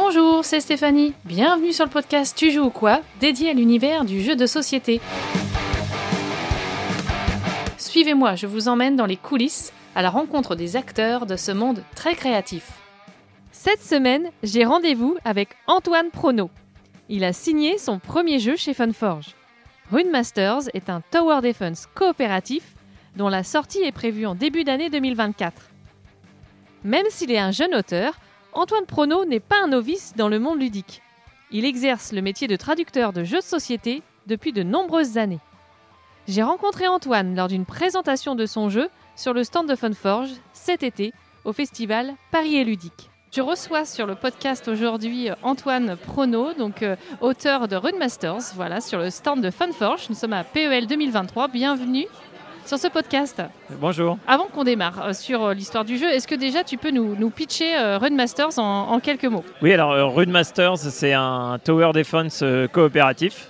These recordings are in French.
Bonjour, c'est Stéphanie. Bienvenue sur le podcast Tu joues ou quoi dédié à l'univers du jeu de société. Suivez-moi, je vous emmène dans les coulisses à la rencontre des acteurs de ce monde très créatif. Cette semaine, j'ai rendez-vous avec Antoine Prono. Il a signé son premier jeu chez Funforge. Rune Masters est un tower defense coopératif dont la sortie est prévue en début d'année 2024. Même s'il est un jeune auteur, Antoine Prono n'est pas un novice dans le monde ludique. Il exerce le métier de traducteur de jeux de société depuis de nombreuses années. J'ai rencontré Antoine lors d'une présentation de son jeu sur le stand de Funforge cet été au festival Paris et ludique. Je reçois sur le podcast aujourd'hui Antoine Prono, donc euh, auteur de Rune Masters, voilà, sur le stand de Funforge. Nous sommes à PEL 2023. Bienvenue sur ce podcast. Bonjour. Avant qu'on démarre euh, sur euh, l'histoire du jeu, est-ce que déjà tu peux nous, nous pitcher euh, Rune Masters en, en quelques mots? Oui, alors euh, Rune Masters, c'est un tower defense coopératif.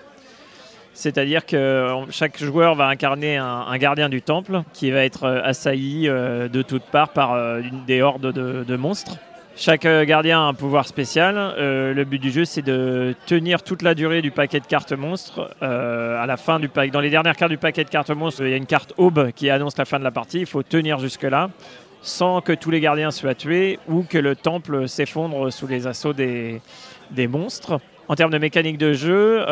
C'est-à-dire que chaque joueur va incarner un, un gardien du temple qui va être assailli de toutes parts par une des hordes de, de monstres. Chaque euh, gardien a un pouvoir spécial. Euh, le but du jeu, c'est de tenir toute la durée du paquet de cartes monstres. Euh, dans les dernières cartes du paquet de cartes monstres, il y a une carte aube qui annonce la fin de la partie. Il faut tenir jusque-là sans que tous les gardiens soient tués ou que le temple s'effondre sous les assauts des, monstres. En termes de mécanique de jeu,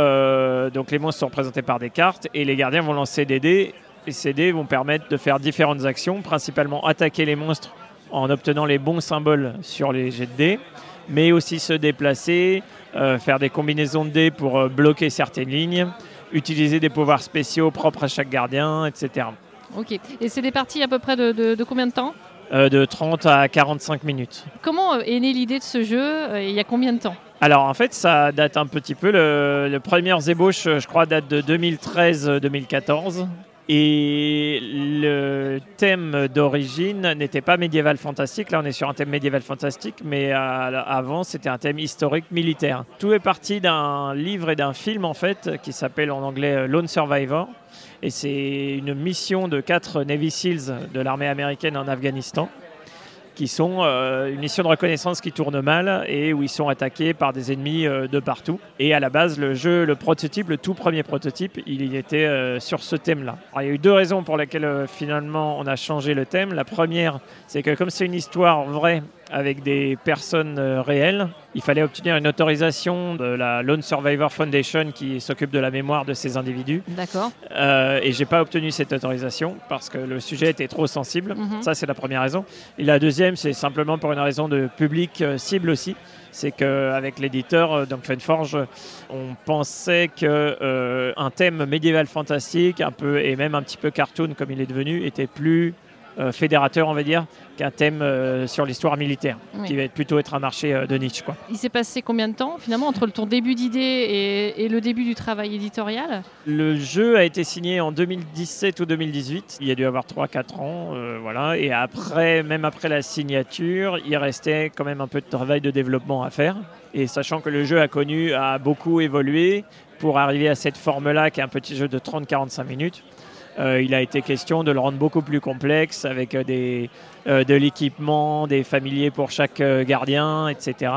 donc les monstres sont représentés par des cartes et les gardiens vont lancer des dés. Et ces dés vont permettre de faire différentes actions, principalement attaquer les monstres en obtenant les bons symboles sur les jets de dés, mais aussi se déplacer, euh, faire des combinaisons de dés pour euh, bloquer certaines lignes, utiliser des pouvoirs spéciaux propres à chaque gardien, etc. Ok. Et c'est des parties à peu près de, de- de combien de temps Euh, de 30 à 45 minutes. Comment est née l'idée de ce jeu et il y a combien de temps Alors en fait, ça date un petit peu. Le, le premières ébauches, je crois, date de 2013-2014. Et le thème d'origine n'était pas médiéval fantastique. Là, on est sur un thème médiéval fantastique, mais avant, c'était un thème historique militaire. Tout est parti d'un livre et d'un film, en fait, qui s'appelle en anglais euh, Lone Survivor. Et c'est une mission de quatre Navy SEALs de l'armée américaine en Afghanistan qui sont euh, une mission de reconnaissance qui tourne mal et où ils sont attaqués par des ennemis euh, de partout. Et à la base, le jeu, le prototype, le tout premier prototype, il était euh, sur ce thème-là. Il y a eu deux raisons pour lesquelles finalement on a changé le thème. La première, c'est que comme c'est une histoire vraie avec des personnes euh, réelles, il fallait obtenir une autorisation de la Lone Survivor Foundation qui s'occupe de la mémoire de ces individus. D'accord. Euh, et j'ai pas obtenu cette autorisation parce que le sujet était trop sensible. Mhm. Ça, c'est la première raison. Et la deuxième, c'est simplement pour une raison de public euh, cible aussi. C'est qu'avec l'éditeur, euh, donc Funforge, on pensait que euh, thème médiéval fantastique, un peu et même un petit peu cartoon comme il est devenu, était plus fédérateur, on va dire, qu'un thème euh, sur l'histoire militaire, Oui. qui va être plutôt être un marché euh, de niche, quoi. Il s'est passé combien de temps finalement entre ton début d'idée et, et le début du travail éditorial? Le jeu a été signé en 2017 ou 2018. Il y a dû avoir 3-4 ans. euh, voilà. Et après, même après la signature, il restait quand même un peu de travail de développement à faire. Et sachant que le jeu a connu, a beaucoup évolué pour arriver à cette forme-là, qui est un petit jeu de 30-45 minutes. Euh, il a été question de le rendre beaucoup plus complexe avec euh, des, euh, de l'équipement, des familiers pour chaque gardien, etc.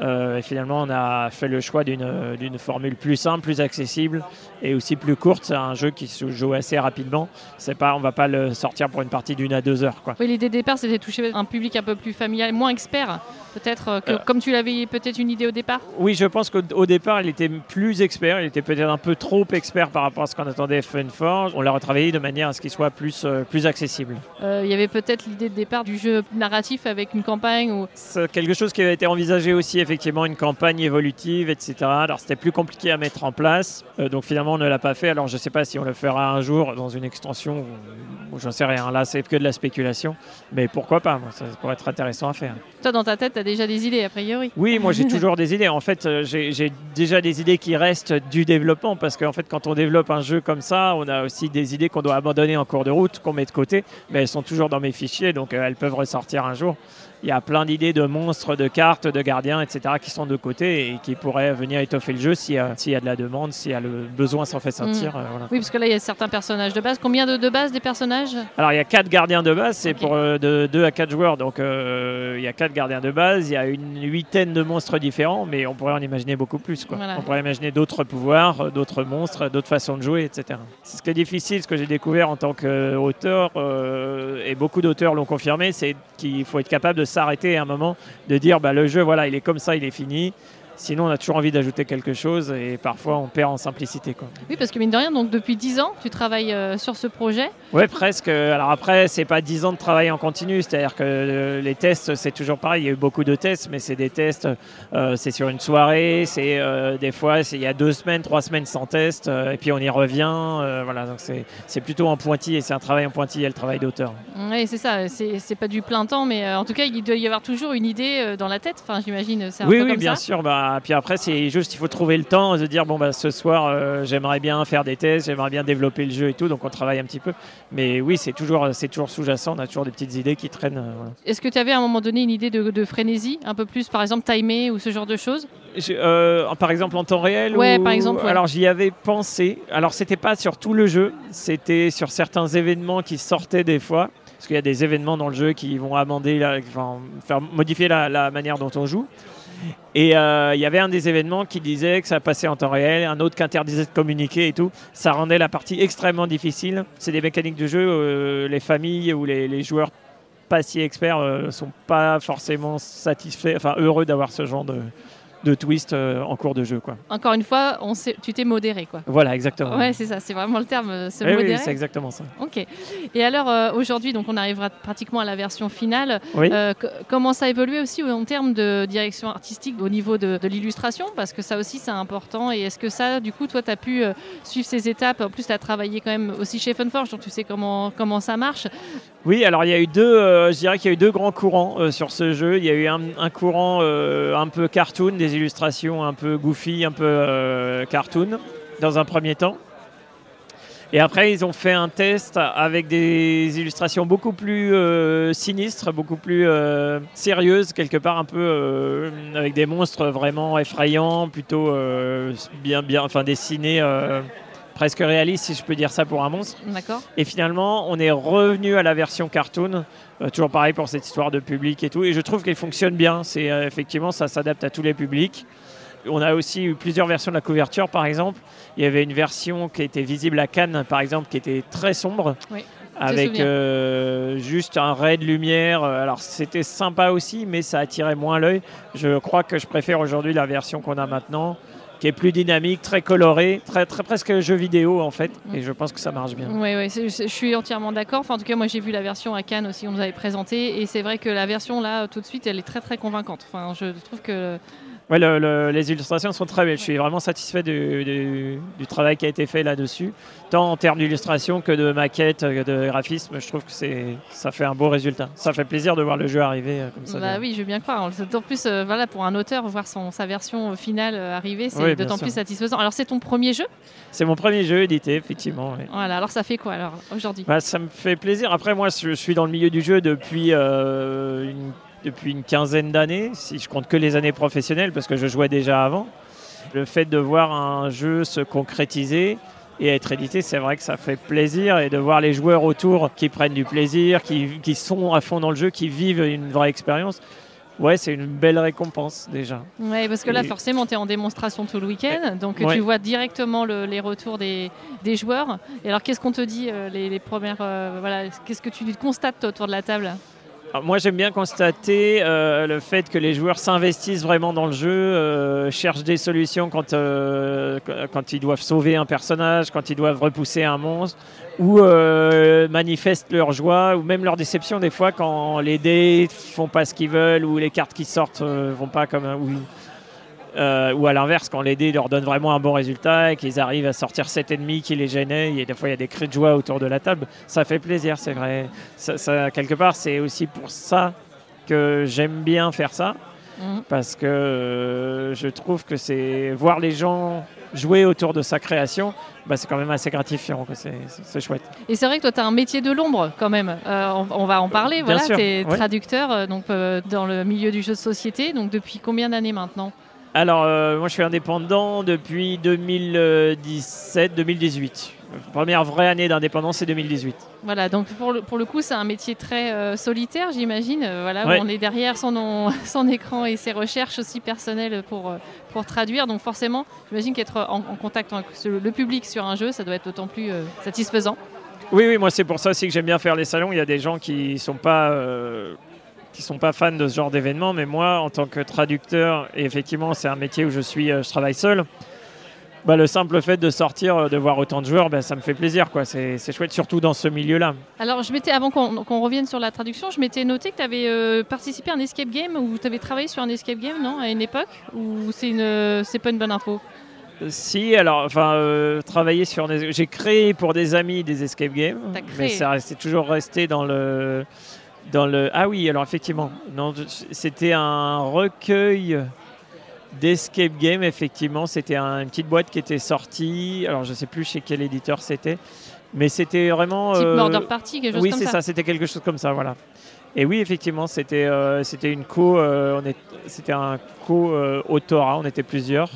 Euh, et finalement, on a fait le choix d'une formule plus simple, plus accessible et aussi plus courte. C'est un jeu qui se joue assez rapidement. C'est pas, on va pas le sortir pour une partie d'une à deux heures, quoi. Oui, l'idée de départ, c'était toucher un public un peu plus familial, moins expert, peut-être, euh, que, Euh. comme tu l'avais peut-être une idée au départ. Oui, je pense qu'au au départ, il était plus expert. Il était peut-être un peu trop expert par rapport à ce qu'on attendait Funforge. On l'a retravaillé de manière à ce qu'il soit plus, euh, plus accessible. Euh, Il y avait peut-être l'idée de départ du jeu narratif avec une campagne ou C'est quelque chose qui avait été envisagé aussi, effectivement, une campagne évolutive, etc. Alors c'était plus compliqué à mettre en place, Euh, donc finalement on ne l'a pas fait. Alors je ne sais pas si on le fera un jour dans une extension, ou, j'en sais rien. Là c'est que de la spéculation, mais pourquoi pas? Moi, Ça pourrait être intéressant à faire. toi, dans ta tête, tu as déjà des idées, a priori. Oui, moi j'ai toujours des idées. En fait, euh, j'ai j'ai déjà des idées qui restent du développement parce qu'en fait, quand on développe un jeu comme ça, on a aussi des idées qu'on doit abandonner en cours de route, qu'on met de côté, mais elles sont toujours dans mes fichiers, donc euh, elles peuvent ressortir un jour. Il y a plein d'idées de monstres, de cartes, de gardiens, etc., qui sont de côté et qui pourraient venir étoffer le jeu s'il y, a- s'il y a de la demande, s'il y a le besoin s'en fait sentir. euh, voilà. Oui, parce que là, il y a certains personnages de base. Combien de, de base des personnages? Alors il y a quatre gardiens de base, c'est pour euh, de 2 à 4 joueurs, donc euh, il y a quatre gardiens de base, il y a une huitaine de monstres différents, mais on pourrait en imaginer beaucoup plus. Quoi. Voilà. On pourrait imaginer d'autres pouvoirs, euh, d'autres monstres, d'autres façons de jouer, etc. C'est ce qui est difficile, ce que j'ai découvert en tant qu'auteur, euh, et beaucoup d'auteurs l'ont confirmé, c'est qu'il faut être capable de s'arrêter à un moment, de dire bah, le jeu, voilà, il est comme ça, il est fini. Sinon, on a toujours envie d'ajouter quelque chose et parfois on perd en simplicité. Quoi. Oui, parce que mine de rien, donc depuis 10 ans, tu travailles euh, sur ce projet. Ouais, presque. Alors après, c'est pas 10 ans de travail en continu, c'est-à-dire que euh, les tests, c'est toujours pareil. Il y a eu beaucoup de tests, mais c'est des tests, euh, c'est sur une soirée, c'est des fois, il y a deux semaines, trois semaines sans test, et puis on y revient. voilà, donc c'est plutôt en pointillé, c'est un travail en pointillé, le travail d'auteur. Oui, c'est ça. C'est pas du plein temps, mais en tout cas, il doit y avoir toujours une idée dans la tête. Enfin, j'imagine, un Oui, peu oui, comme bien ça. sûr. Bah, puis après, c'est juste, il faut trouver le temps de dire bon, bah, ce soir, euh, j'aimerais bien faire des tests, j'aimerais bien développer le jeu et tout, donc on travaille un petit peu. Mais oui, c'est toujours, c'est toujours sous-jacent, on a toujours des petites idées qui traînent. euh, voilà. Est-ce que tu avais à un moment donné une idée de, de frénésie, un peu plus, par exemple, timé ou ce genre de choses? Euh, par exemple en temps réel Ouais, ou- par exemple, ouais. Alors j'y avais pensé. Alors c'était pas sur tout le jeu, c'était sur certains événements qui sortaient des fois. Parce qu'il y a des événements dans le jeu qui vont amender, la- enfin, faire modifier la, la manière dont on joue. Et euh, il y avait un des événements qui disait que ça passait en temps réel, un autre qui interdisait de communiquer et tout. Ça rendait la partie extrêmement difficile. C'est des mécaniques de jeu, euh, les familles ou les, les joueurs pas si experts ne sont pas forcément satisfaits, enfin heureux d'avoir ce genre de, de twist euh, en cours de jeu. Quoi. Encore une fois, on tu t'es modéré, quoi. Voilà, exactement. Ouais, c'est ça, c'est vraiment le terme, euh, se Oui, oui, modérer. c'est exactement ça. ok. Et alors, euh, aujourd'hui, donc on arrivera pratiquement à la version finale. Oui. Co- comment ça a évolué aussi en termes de direction artistique au niveau de, de l'illustration? Parce que ça aussi, c'est important. Et est-ce que ça, du coup, toi, tu as pu suivre ces étapes? En plus, tu as travaillé quand même aussi chez Funforge, donc tu sais comment, comment ça marche. Oui, alors il y a eu deux, je dirais qu'il y a eu deux grands courants sur ce jeu. Il y a eu un, un courant un peu cartoon, des illustrations un peu goofy, un peu euh, cartoon, dans un premier temps. Et après, ils ont fait un test avec des illustrations beaucoup plus euh, sinistres, beaucoup plus euh, sérieuses, quelque part un peu avec des monstres vraiment effrayants, plutôt bien, bien, enfin dessinés, presque réalistes, si je peux dire ça pour un monstre. D'accord Et finalement, on est revenu à la version cartoon. Euh, toujours pareil pour cette histoire de public et tout. Et je trouve qu'elle fonctionne bien. C'est euh, effectivement, ça s'adapte à tous les publics. On a aussi eu plusieurs versions de la couverture, par exemple. Il y avait une version qui était visible à Cannes, par exemple, qui était très sombre. Oui, Avec euh, juste un ray de lumière. Alors c'était sympa aussi, mais ça attirait moins l'œil. Je crois que je préfère aujourd'hui la version qu'on a maintenant, qui est plus dynamique, très colorée, très, très presque jeu vidéo en fait. Et je pense que ça marche bien. Oui, oui, je suis entièrement d'accord. Enfin, en tout cas, moi, j'ai vu la version à Cannes aussi, on nous avait présenté. Et c'est vrai que la version là, tout de suite, elle est très, très convaincante. Enfin, je trouve que. Ouais, le- le- les illustrations sont très belles. Je suis vraiment satisfait du, du- du travail qui a été fait là-dessus, tant en termes d'illustration que de maquette, que de graphisme. Je trouve que c'est, ça fait un beau résultat. Ça fait plaisir de voir le jeu arriver euh, comme ça. Bah oui, je veux bien croire. D'autant plus, euh, voilà, pour un auteur, voir son, sa version finale euh, arriver, c'est Oui, d'autant plus satisfaisant. Alors, c'est ton premier jeu? C'est mon premier jeu édité, effectivement. Voilà, alors ça fait quoi alors aujourd'hui? Bah, ça me fait plaisir. Après, moi, je suis dans le milieu du jeu depuis, euh, une, depuis une quinzaine d'années, si je compte que les années professionnelles, parce que je jouais déjà avant. Le fait de voir un jeu se concrétiser et être édité, c'est vrai que ça fait plaisir. Et de voir les joueurs autour qui prennent du plaisir, qui, qui sont à fond dans le jeu, qui vivent une vraie expérience, ouais, c'est une belle récompense déjà. Ouais, parce que là, Et- forcément, tu es en démonstration tout le week-end, donc Ouais. tu vois directement le- les retours des, des joueurs. Et alors, qu'est-ce qu'on te dit, euh, les, les premières. euh, voilà, qu'est-ce que tu constates toi, autour de la table? Moi, j'aime bien constater euh, le fait que les joueurs s'investissent vraiment dans le jeu, euh, cherchent des solutions quand, euh, quand ils doivent sauver un personnage, quand ils doivent repousser un monstre, ou manifestent leur joie, ou même leur déception des fois quand les dés font pas ce qu'ils veulent, ou les cartes qui sortent vont pas comme un... Ou, euh, ou à l'inverse, quand les dés leur donnent vraiment un bon résultat et qu'ils arrivent à sortir cet ennemi qui les gênait, et des fois il y a des cris de joie autour de la table, ça fait plaisir, c'est vrai. Ça, ça- quelque part, c'est aussi pour ça que j'aime bien faire ça, Mhm. parce que euh, je trouve que c'est voir les gens jouer autour de sa création, bah, c'est quand même assez gratifiant. C'est, chouette. Et c'est vrai que toi, tu as un métier de l'ombre quand même. Euh, on, on va en parler. Bien voilà, tu es traducteur donc, euh, dans le milieu du jeu de société. Donc, depuis combien d'années maintenant? Alors, euh, moi je suis indépendant depuis 2017-2018. première vraie année d'indépendance, c'est 2018. Voilà, donc pour le, pour le coup, c'est un métier très euh, solitaire, j'imagine. Euh, voilà, où on est derrière son, écran et ses recherches aussi personnelles pour, pour traduire. Donc forcément, j'imagine qu'être en, en contact avec le public sur un jeu, ça doit être d'autant plus satisfaisant. Oui, oui, moi c'est pour ça aussi que j'aime bien faire les salons. Il y a des gens qui sont pas qui sont pas fans de ce genre d'événement, mais moi, en tant que traducteur, et effectivement, c'est un métier où je suis, euh, je travaille seul. Bah, le simple fait de sortir, euh, de voir autant de joueurs, bah, ça me fait plaisir, quoi. C'est c'est chouette, surtout dans ce milieu-là. Alors, je m'étais, avant qu'on qu'on revienne sur la traduction, je m'étais noté que tu avais participé à un escape game ou tu avais travaillé sur un escape game, non, à une époque Ou c'est une, c'est pas une bonne info? Euh, Si, alors, enfin, euh, travailler sur des... J'ai créé pour des amis des escape games, mais ça restait toujours resté dans le... Dans le... Ah oui, alors effectivement, non, c'était un recueil d'escape game, effectivement. C'était un- une petite boîte qui était sortie, alors je sais plus chez quel éditeur c'était, mais c'était vraiment... Type euh, Murder Party, quelque chose oui, comme c'est ça. ça, c'était quelque chose comme ça, voilà. Et oui, effectivement, c'était euh, c'était une co, euh, on est, c'était un co euh, on était plusieurs.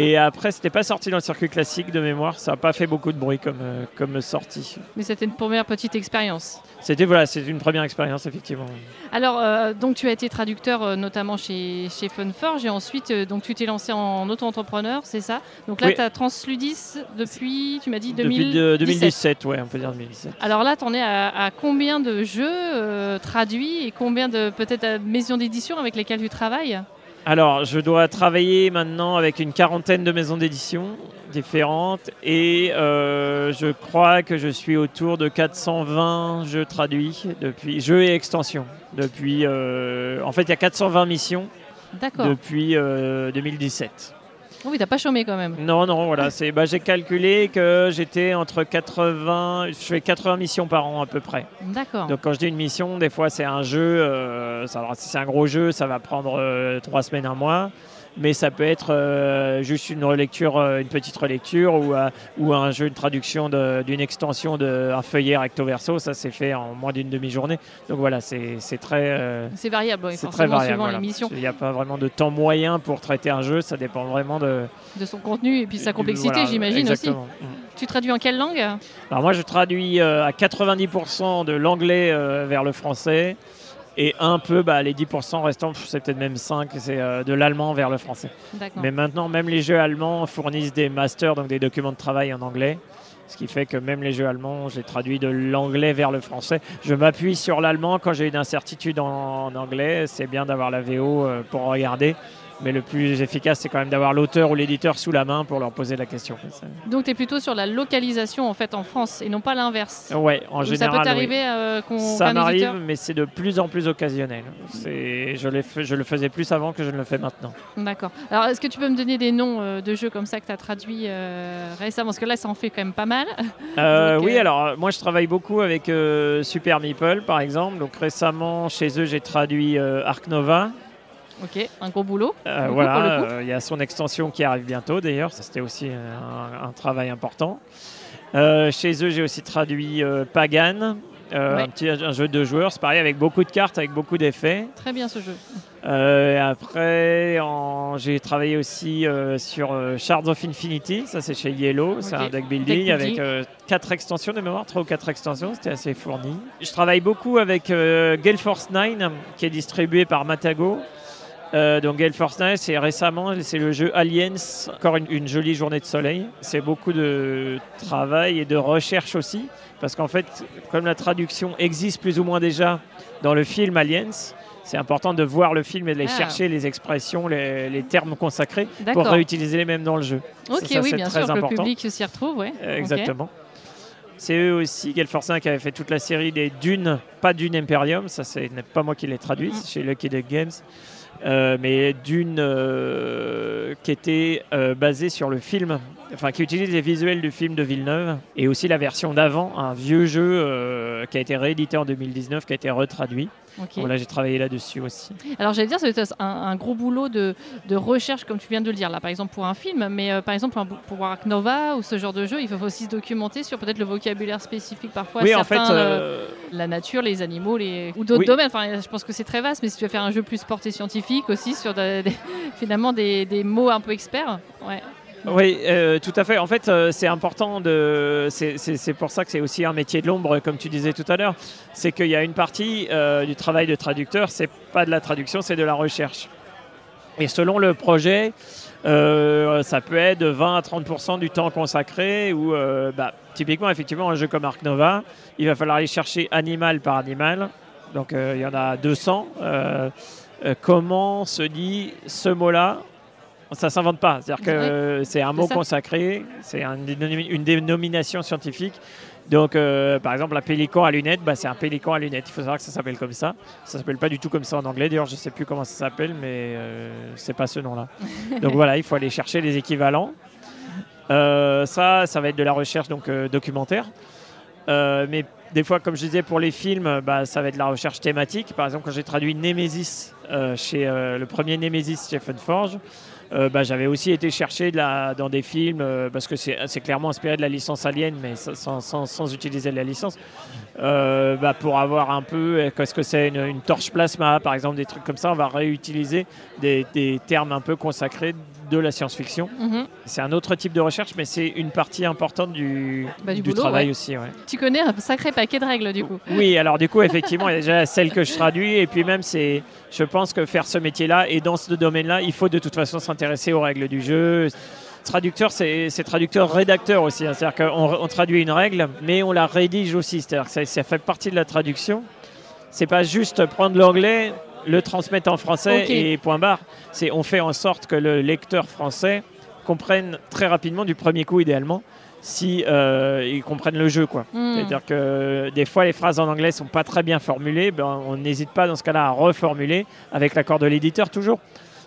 Et après, c'était pas sorti dans le circuit classique de mémoire, ça n'a pas fait beaucoup de bruit comme, euh, comme sortie. Mais c'était une première petite expérience. C'était voilà, c'était une première expérience effectivement. Alors, euh, donc tu as été traducteur euh, notamment chez, chez Funforge et ensuite donc tu t'es lancé en auto-entrepreneur, c'est ça? Donc là, Oui. tu as Transludis depuis, tu m'as dit, Depuis 2017. de- 2017, ouais, on peut dire 2017. Alors là, tu en es à, à combien de jeux traduits et combien de peut-être maisons d'édition avec lesquelles tu travailles? Alors, je dois travailler maintenant avec une quarantaine de maisons d'édition différentes et euh, je crois que je suis autour de 420 jeux traduits depuis jeux et extensions depuis. euh, en fait, il y a 420 missions depuis euh, 2017. Oh oui, t'as pas chômé quand même. Non, non, voilà, c'est. Bah, j'ai calculé que j'étais entre 80, je fais 80 missions par an à peu près. D'accord. Donc quand je dis une mission, des fois c'est un jeu, euh, ça- alors, si c'est un gros jeu, ça va prendre euh, trois semaines, un mois. Mais ça peut être euh, juste une relecture, euh, une petite relecture ou, euh, ou un jeu, une traduction de- d'une extension d'un feuillet recto verso. Ça c'est fait en moins d'une demi-journée. Donc voilà, c'est très, euh, C'est variable, oui, c'est très variable. voilà. Il n'y a pas vraiment de temps moyen pour traiter un jeu. Ça dépend vraiment de de son contenu et puis sa complexité, voilà, j'imagine aussi. Tu traduis en quelle langue? Alors moi je traduis à 90% de l'anglais vers le français et un peu bah, les 10% restants, c'est peut-être même 5, c'est euh, de l'allemand vers le français. Mais maintenant même les jeux allemands fournissent des masters, donc des documents de travail en anglais. Ce qui fait que même les jeux allemands, j'ai traduit de l'anglais vers le français. Je m'appuie sur l'allemand quand j'ai une incertitude en, en anglais. C'est bien d'avoir la VO euh, pour regarder. Mais le plus efficace, c'est quand même d'avoir l'auteur ou l'éditeur sous la main pour leur poser la question. Donc tu es plutôt sur la localisation en fait en France et non pas l'inverse. Ouais, en général. ça peut oui. t'arriver euh, qu'on Ça m'arrive, mais c'est de plus en plus occasionnel. C'est, je, le faisais plus avant que je ne le fais maintenant. D'accord. Alors est-ce que tu peux me donner des noms euh, de jeux comme ça que tu as traduits euh, récemment? Parce que là ça en fait quand même pas mal. Donc, oui, alors moi je travaille beaucoup avec Super Meeple par exemple. Donc récemment chez eux j'ai traduit Arc Nova. Ok, un gros boulot. Euh, voilà, euh, il y a son extension qui arrive bientôt d'ailleurs. Ça, C'était aussi un, un travail important. Euh, chez eux j'ai aussi traduit Pagan. euh, Ouais. un, petit, un jeu de joueurs, c'est pareil avec beaucoup de cartes, avec beaucoup d'effets. Très bien ce jeu. Euh, après, j'ai travaillé aussi euh, sur Shards of Infinity, ça c'est chez Yellow, c'est un deck building, Deck avec euh, quatre extensions de mémoire, trois ou quatre extensions, c'était assez fourni. Je travaille beaucoup avec Gale Force 9 qui est distribué par Matago. Euh, donc Gale Force 9, c'est récemment, c'est le jeu Aliens, encore une, une jolie journée de soleil. C'est beaucoup de travail et de recherche aussi, parce qu'en fait, comme la traduction existe plus ou moins déjà dans le film Aliens, c'est important de voir le film et de les Ah. chercher les expressions, les, les termes consacrés pour réutiliser les mêmes dans le jeu. Ok, Ça, oui, c'est bien très sûr, que le important. public s'y retrouve, ouais. Euh. Exactement. C'est eux aussi, Gale Force 5, qui avait fait toute la série des Dunes, pas Dune Imperium, ça c'est pas moi qui l'ai traduit, Mhm. c'est chez Lucky Duck Games, Euh, mais Dune euh, qui était euh, basée sur le film, enfin qui utilise les visuels du film de Villeneuve, et aussi la version d'avant, un vieux jeu qui a été réédité en 2019, qui a été retraduit. Ok. Bon, là j'ai travaillé là-dessus aussi. Alors j'allais dire, c'est un, un gros boulot de, de recherche, comme tu viens de le dire, là, par exemple pour un film, mais par exemple pour Ark Nova ou ce genre de jeu, il faut aussi se documenter sur peut-être le vocabulaire spécifique parfois. oui, en fait, certains, la nature, les animaux, les... ou d'autres Oui. domaines. Enfin, je pense que c'est très vaste, mais si tu veux faire un jeu plus sport et aussi, sur de- des- finalement des, mots un peu experts. Oui, euh, tout à fait. En fait, euh, c'est important de. C'est- pour ça que c'est aussi un métier de l'ombre, comme tu disais tout à l'heure. C'est qu'il y a une partie euh, du travail de traducteur, c'est pas de la traduction, c'est de la recherche. Et selon le projet, ça peut être de 20 à 30% du temps consacré. Ou bah, typiquement, effectivement, un jeu comme Ark Nova, il va falloir aller chercher animal par animal. Donc il y en a 200. Euh, comment se dit ce mot-là ça s'invente pas. C'est-à-dire que euh, c'est un mot consacré, c'est un une dénomination scientifique. Donc, euh, par exemple, un pélican à lunettes, bah, c'est un pélican à lunettes. Il faut savoir que ça s'appelle comme ça. Ça s'appelle pas du tout comme ça en anglais. D'ailleurs, je sais plus comment ça s'appelle, mais euh, c'est pas ce nom-là. donc voilà, il faut aller chercher les équivalents. Euh, ça, ça va être de la recherche donc documentaire. Euh, mais des fois, comme je disais pour les films, bah, ça va être de la recherche thématique. Par exemple, quand j'ai traduit Nemesis euh, chez euh, le premier Nemesis chez Funforge, euh, bah, j'avais aussi été chercher de la, dans des films euh, parce que c'est clairement inspiré de la licence Alien, mais sans, sans- sans- utiliser la licence. Euh, bah, pour avoir un peu, qu'est-ce que c'est une, une torche plasma, par exemple, des trucs comme ça, on va réutiliser des, des termes un peu consacrés de la science-fiction. Mhm. C'est un autre type de recherche, mais c'est une partie importante du, Bah, du du boulot, travail ouais. aussi. ouais. Tu connais un sacré paquet de règles du coup. Oui, alors du coup, effectivement, il y a déjà celle que je traduis, et puis même, c'est, je pense que faire ce métier-là et dans ce domaine-là, il faut de toute façon s'intéresser aux règles du jeu. Traducteur, c'est, traducteur-rédacteur aussi. hein. C'est-à-dire qu'on on traduit une règle, mais on la rédige aussi. C'est-à-dire que ça, ça fait partie de la traduction. C'est pas juste prendre l'anglais, le transmettre en français et point barre. C'est on fait en sorte que le lecteur français comprenne très rapidement du premier coup, idéalement, si euh, il comprenne le jeu, quoi. Hmm. C'est-à-dire que des fois, les phrases en anglais sont pas très bien formulées. Ben, on n'hésite pas dans ce cas-là à reformuler avec l'accord de l'éditeur toujours.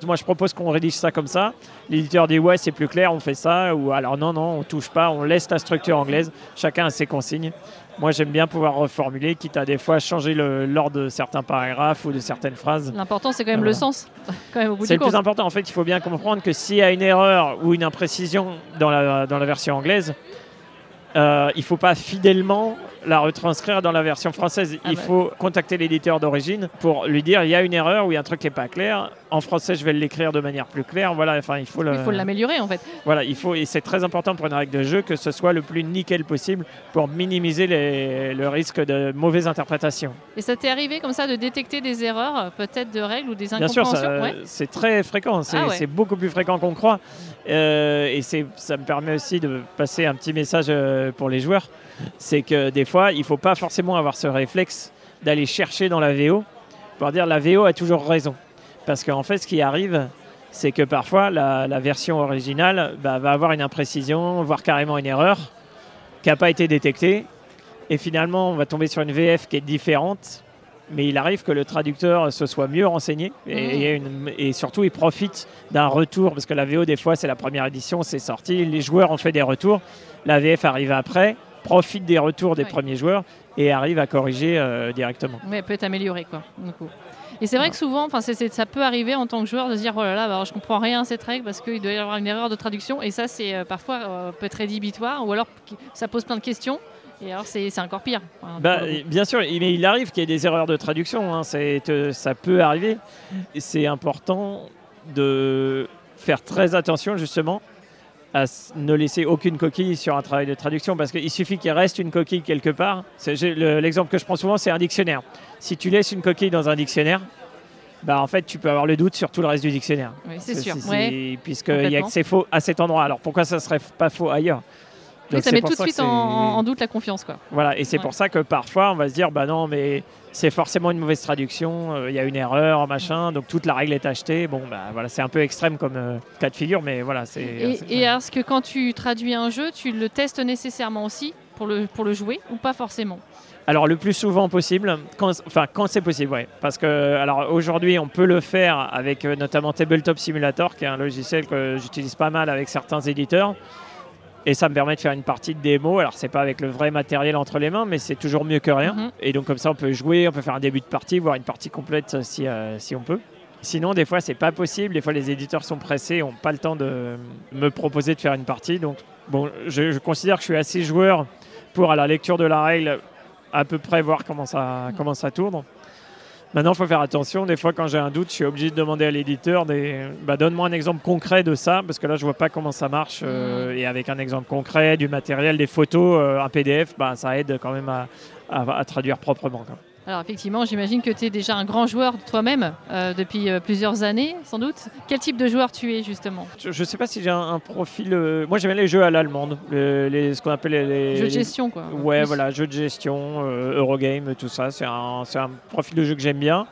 Moi, je propose qu'on rédige ça comme ça. L'éditeur dit ouais, c'est plus clair, on fait ça. Ou alors non, non, on touche pas, on laisse la structure anglaise. Chacun a ses consignes. Moi, j'aime bien pouvoir reformuler, quitte à des fois changer l'ordre de certains paragraphes ou de certaines phrases. L'important c'est quand même Voilà. le sens. C'est le plus important. En fait, il faut bien comprendre que s'il y a une erreur ou une imprécision dans la, dans la version anglaise, euh, il ne faut pas fidèlement la retranscrire dans la version française. Ah il bah. faut contacter l'éditeur d'origine pour lui dire il y a une erreur ou il y a un truc qui n'est pas clair. En français, je vais l'écrire de manière plus claire. Voilà, enfin, il faut le. Il faut l'améliorer en fait. Voilà, il faut et c'est très important pour une règle de jeu que ce soit le plus nickel possible pour minimiser les- le risque de mauvaise interprétation. Et ça t'est arrivé comme ça de détecter des erreurs, peut-être de règles ou des Bien sûr, incompréhensions ça- ouais. c'est très fréquent, c'est Ah ouais. c'est beaucoup plus fréquent qu'on croit. Euh, et ça me permet aussi de passer un petit message euh, pour les joueurs. C'est que des fois, il ne faut pas forcément avoir ce réflexe d'aller chercher dans la VO pour dire la VO a toujours raison. Parce qu'en fait, ce qui arrive, c'est que parfois, la, la version originale bah, va avoir une imprécision, voire carrément une erreur qui n'a pas été détectée. Et finalement, on va tomber sur une VF qui est différente. Mais il arrive que le traducteur se soit mieux renseigné et, et une- et surtout il profite d'un retour parce que la VO des fois c'est la première édition, c'est sorti, les joueurs ont fait des retours, la VF arrive après, profite des retours des premiers joueurs et arrive à corriger euh, directement. Ouais, peut être amélioré quoi. du coup. Et c'est vrai que souvent, c'est- ça peut arriver en tant que joueur de se dire oh là là, bah, je comprends rien à cette règle parce qu'il doit y avoir une erreur de traduction et ça c'est euh, parfois euh, peut être rédhibitoire ou alors ça pose plein de questions et alors c'est encore pire. Enfin, Bah, bien sûr, mais il arrive qu'il y ait des erreurs de traduction, hein, ça peut arriver. C'est important de faire très attention justement à ne laisser aucune coquille sur un travail de traduction parce qu'il suffit qu'il reste une coquille quelque part. L'exemple que je prends souvent, c'est un dictionnaire. Si tu laisses une coquille dans un dictionnaire, bah en fait, tu peux avoir le doute sur tout le reste du dictionnaire. Oui, c'est sûr. Ouais. Puisqu'il y a que c'est faux à cet endroit. Alors pourquoi ça serait pas faux ailleurs? Oui, ça met tout de suite en, doute la confiance quoi. voilà, et c'est Ouais. pour ça que parfois on va se dire, bah non, mais c'est forcément une mauvaise traduction, euh, il y a une erreur, machin, donc toute la règle est achetée. Bon, bah voilà, c'est un peu extrême comme euh, cas de figure, mais voilà, c'est. Et, c'est- et est-ce que quand tu traduis un jeu, tu le testes nécessairement aussi pour le, pour le jouer ou pas forcément? Alors le plus souvent possible, quand, enfin quand c'est possible, ouais. Parce que alors aujourd'hui on peut le faire avec euh, notamment Tabletop Simulator, qui est un logiciel que j'utilise pas mal avec certains éditeurs. Et ça me permet de faire une partie de démo. Alors c'est pas avec le vrai matériel entre les mains, mais c'est toujours mieux que rien. Mhm. Et donc comme ça on peut jouer, on peut faire un début de partie, voire une partie complète euh, si, euh, si on peut. Sinon, des fois, c'est pas possible. Des fois, les éditeurs sont pressés, n'ont pas le temps de me proposer de faire une partie. Donc, bon, je, je considère que je suis assez joueur pour, à la lecture de la règle, à peu près voir comment ça, comment ça tourne. Maintenant, il faut faire attention. Des fois, quand j'ai un doute, je suis obligé de demander à l'éditeur des... bah, donne-moi un exemple concret de ça, parce que là, je vois pas comment ça marche. euh, et avec un exemple concret, du matériel, des photos, euh, un PDF, bah, ça aide quand même à, à- à traduire proprement. quoi. Alors effectivement, j'imagine que tu es déjà un grand joueur toi-même euh, depuis euh, plusieurs années, sans doute. Quel type de joueur tu es justement? Je ne sais pas si j'ai un, un profil. euh, Moi, j'aime bien les jeux à l'allemande, le- les, ce qu'on appelle les. les- Jeu de gestion quoi. Ouais, voilà, jeux de gestion, Eurogame, tout ça. C'est un, un profil de jeu que j'aime bien.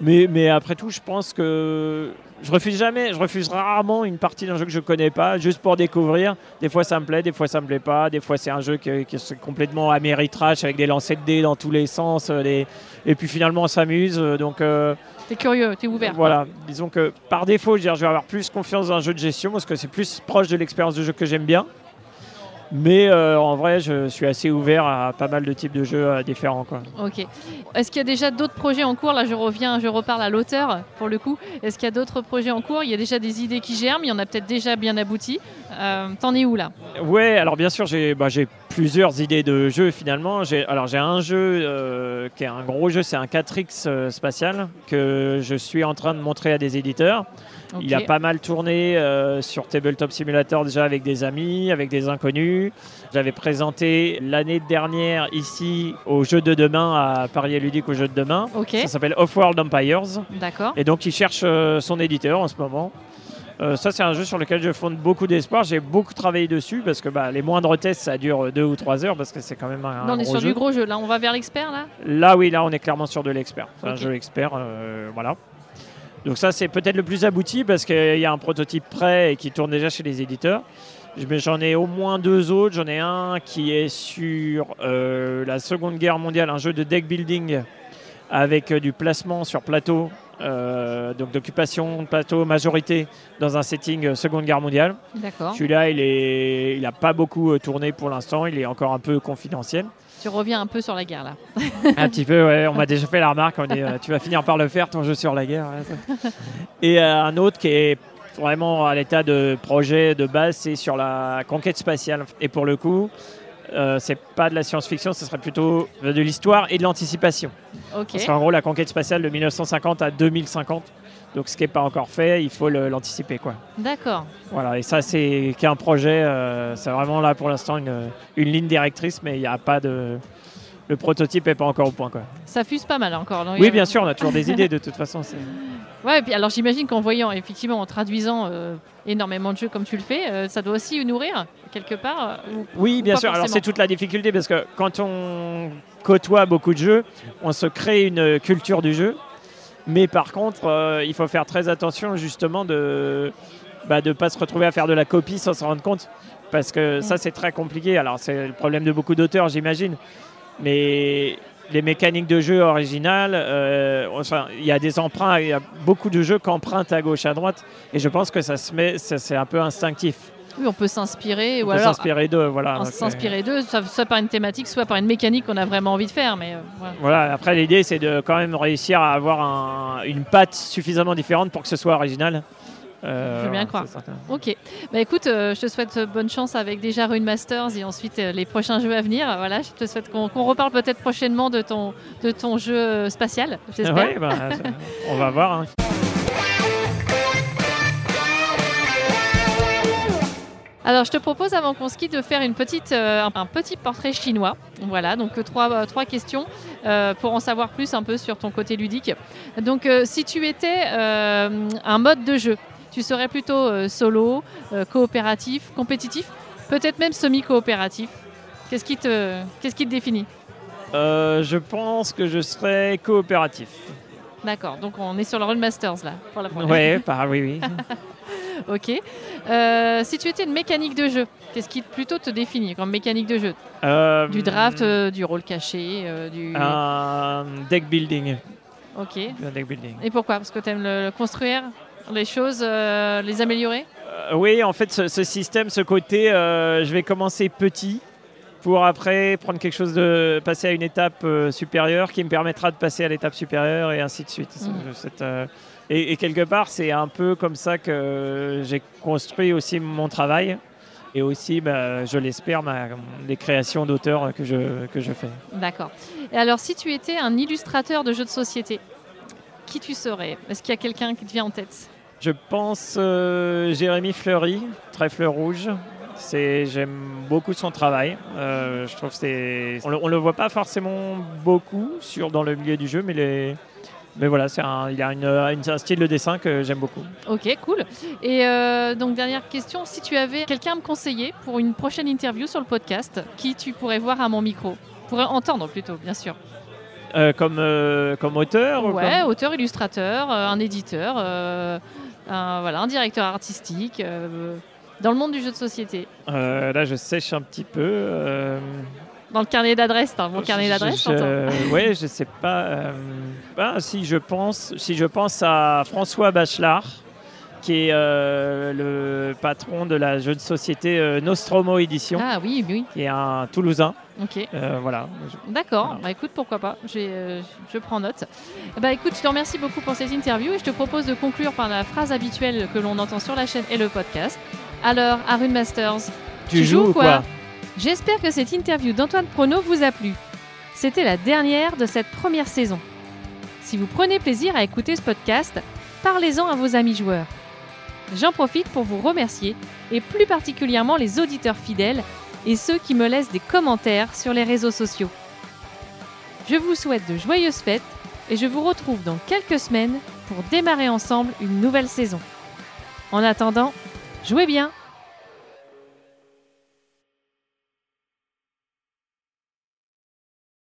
Mais, mais après tout, je pense que je refuse jamais, je refuse rarement une partie d'un jeu que je connais pas, juste pour découvrir. Des fois, ça me plaît, des fois, ça me plaît pas. Des fois, c'est un jeu qui, est complètement améritrash avec des lancers de dés dans tous les sens. euh, Et puis finalement, on s'amuse. euh, Donc. euh, T'es curieux, t'es ouvert. quoi. voilà, disons que par défaut, je vais avoir plus confiance dans un jeu de gestion parce que c'est plus proche de l'expérience de jeu que j'aime bien. Mais euh, en vrai, je suis assez ouvert à pas mal de types de jeux euh, différents. Quoi. Ok. Est-ce qu'il y a déjà d'autres projets en cours? Là, je reviens, je reparle à l'auteur pour le coup. Est-ce qu'il y a d'autres projets en cours? Il y a déjà des idées qui germent. Il y en a peut-être déjà bien abouti. Euh, T'en es où là? Ouais, alors bien sûr, j'ai bah, j'ai plusieurs idées de jeux finalement. Alors j'ai un jeu euh, qui est un gros jeu, c'est un 4X euh, spatial que je suis en train de montrer à des éditeurs. Il a pas mal tourné euh, sur Tabletop Simulator déjà avec des amis, avec des inconnus. J'avais présenté l'année dernière ici au jeu de demain à Paris Ludique au jeu de demain. Ok. Ça s'appelle Off-World Empires. D'accord. Et donc il cherche euh, son éditeur en ce moment. Euh, ça c'est un jeu sur lequel je fonde beaucoup d'espoir. J'ai beaucoup travaillé dessus parce que bah, les moindres tests ça dure deux ou trois heures parce que c'est quand même un, Non, on est gros sur jeu. du gros jeu. Là, on va vers l'expert là? Là, oui, là, on est clairement sur de l'expert. C'est un jeu expert, voilà. Donc ça, c'est peut-être le plus abouti parce qu'il y a un prototype prêt et qui tourne déjà chez les éditeurs. J'en ai au moins deux autres. J'en ai un qui est sur euh, la Seconde Guerre mondiale, un jeu de deck building avec euh, du placement sur plateau, euh, donc d'occupation de plateau majorité dans un setting Seconde Guerre mondiale. Celui-là, il est, il n'a pas beaucoup tourné pour l'instant. Il est encore un peu confidentiel. Tu reviens un peu sur la guerre là. Un petit peu, ouais. On m'a déjà fait la remarque. On dit, euh, tu vas finir par le faire, ton jeu sur la guerre. ouais. Et euh, un autre qui est vraiment à l'état de projet de base, c'est sur la conquête spatiale. Et pour le coup, euh, c'est pas de la science-fiction, ce serait plutôt de l'histoire et de l'anticipation. Ok. Parce qu'en gros, la conquête spatiale de 1950 à 2050. Donc, ce qui n'est pas encore fait, il faut l'anticiper, quoi. D'accord. Voilà, et ça, c'est qu'un projet. euh, c'est vraiment là pour l'instant une, une ligne directrice, mais il n'y a pas de. Le prototype n'est pas encore au point, quoi. Ça fuse pas mal encore. donc, Oui, bien sûr, on a toujours des idées de toute façon. Ouais, et puis alors j'imagine qu'en voyant, effectivement, en traduisant euh, énormément de jeux comme tu le fais, euh, ça doit aussi nourrir quelque part. ou- Oui, bien sûr. Alors, c'est toute la difficulté parce que quand on côtoie beaucoup de jeux, on se crée une culture du jeu. Mais par contre, euh, il faut faire très attention justement de bah, de pas se retrouver à faire de la copie sans s'en rendre compte. Parce que ça, c'est très compliqué. Alors, c'est le problème de beaucoup d'auteurs, j'imagine. Mais les mécaniques de jeu originales, euh, enfin, il y a des emprunts, il y a beaucoup de jeux qui empruntent à gauche, à droite. Et je pense que ça se met, c'est un peu instinctif. Oui, on peut s'inspirer, On ou peut alors s'inspirer d'eux, voilà. euh, s'inspirer d'eux, soit, par une thématique, soit par une mécanique qu'on a vraiment envie de faire. Mais euh, voilà. Voilà, après l'idée c'est de quand même réussir à avoir un- une patte suffisamment différente pour que ce soit original. Euh, Je veux bien croire. Ok. Bah écoute, euh, je te souhaite bonne chance avec déjà Rune Masters et ensuite euh, les prochains jeux à venir. Voilà, je te souhaite qu'on qu'on reparle peut-être prochainement de ton, de ton jeu spatial, j'espère. Ouais, bah, on va voir. hein. Alors, je te propose, avant qu'on se quitte, de faire une petite, euh, un- petit portrait chinois. Voilà, donc euh, trois, euh, trois questions euh, pour en savoir plus un peu sur ton côté ludique. Donc, euh, si tu étais un mode de jeu, tu serais plutôt solo, coopératif, compétitif, peut-être même semi-coopératif. Qu'est-ce qui, te, qu'est-ce qui te définit? Je pense que je serai coopératif. D'accord, donc on est sur le Run Masters là, pour la première. Ouais, bah, oui, oui. Ok. Euh, si tu étais une mécanique de jeu, qu'est-ce qui plutôt te définit comme mécanique de jeu Euh, Du draft, euh, du rôle caché, du. Un deck building. Ok. Un deck building. Et pourquoi? Parce que tu aimes le, le construire les choses, les améliorer? Oui, en fait, ce, ce système, ce côté, je vais commencer petit pour après prendre quelque chose de passer à une étape supérieure qui me permettra de passer à l'étape supérieure et ainsi de suite. Mhm. Et, et quelque part, c'est un peu comme ça que j'ai construit aussi mon travail et aussi, bah, je l'espère, les créations d'auteurs que je, que je fais. D'accord. Et alors, si tu étais un illustrateur de jeux de société, qui tu serais? Est-ce qu'il y a quelqu'un qui te vient en tête? Je pense euh, Jérémy Fleury, Trèfle Rouge. J'aime beaucoup son travail. Euh, je trouve que c'est, on, on le voit pas forcément beaucoup sur dans le milieu du jeu, mais les, mais voilà, c'est un, il a une, une- un style de dessin que j'aime beaucoup. Ok, cool. Et euh, donc, dernière question, si tu avais quelqu'un à me conseiller pour une prochaine interview sur le podcast, qui tu pourrais voir à mon micro? Pourrais entendre plutôt, bien sûr. Euh, comme, euh, comme auteur ou Ouais, comme- auteur, illustrateur, un éditeur, un, voilà, un directeur artistique, dans le monde du jeu de société. Là, je sèche un petit peu. Dans le carnet d'adresse, t'as mon carnet Je- d'adresse, je- j'entends. Ouais, je sais pas. euh, bah, si je pense, si je pense à François Bachelard, qui est euh, le patron de la jeu de société euh, Nostromo Édition, Ah oui, oui, qui est un Toulousain. ok. Euh, voilà. D'accord, Voilà. bah écoute, pourquoi pas, euh, je prends note. Bah écoute, je te remercie beaucoup pour cette interview et je te propose de conclure par la phrase habituelle que l'on entend sur la chaîne et le podcast. Alors, Arune Masters, Tu joues ou quoi? J'espère que cette interview d'Antoine Prono vous a plu. C'était la dernière de cette première saison. Si vous prenez plaisir à écouter ce podcast, parlez-en à vos amis joueurs. J'en profite pour vous remercier, et plus particulièrement les auditeurs fidèles et ceux qui me laissent des commentaires sur les réseaux sociaux. Je vous souhaite de joyeuses fêtes et je vous retrouve dans quelques semaines pour démarrer ensemble une nouvelle saison. En attendant, jouez bien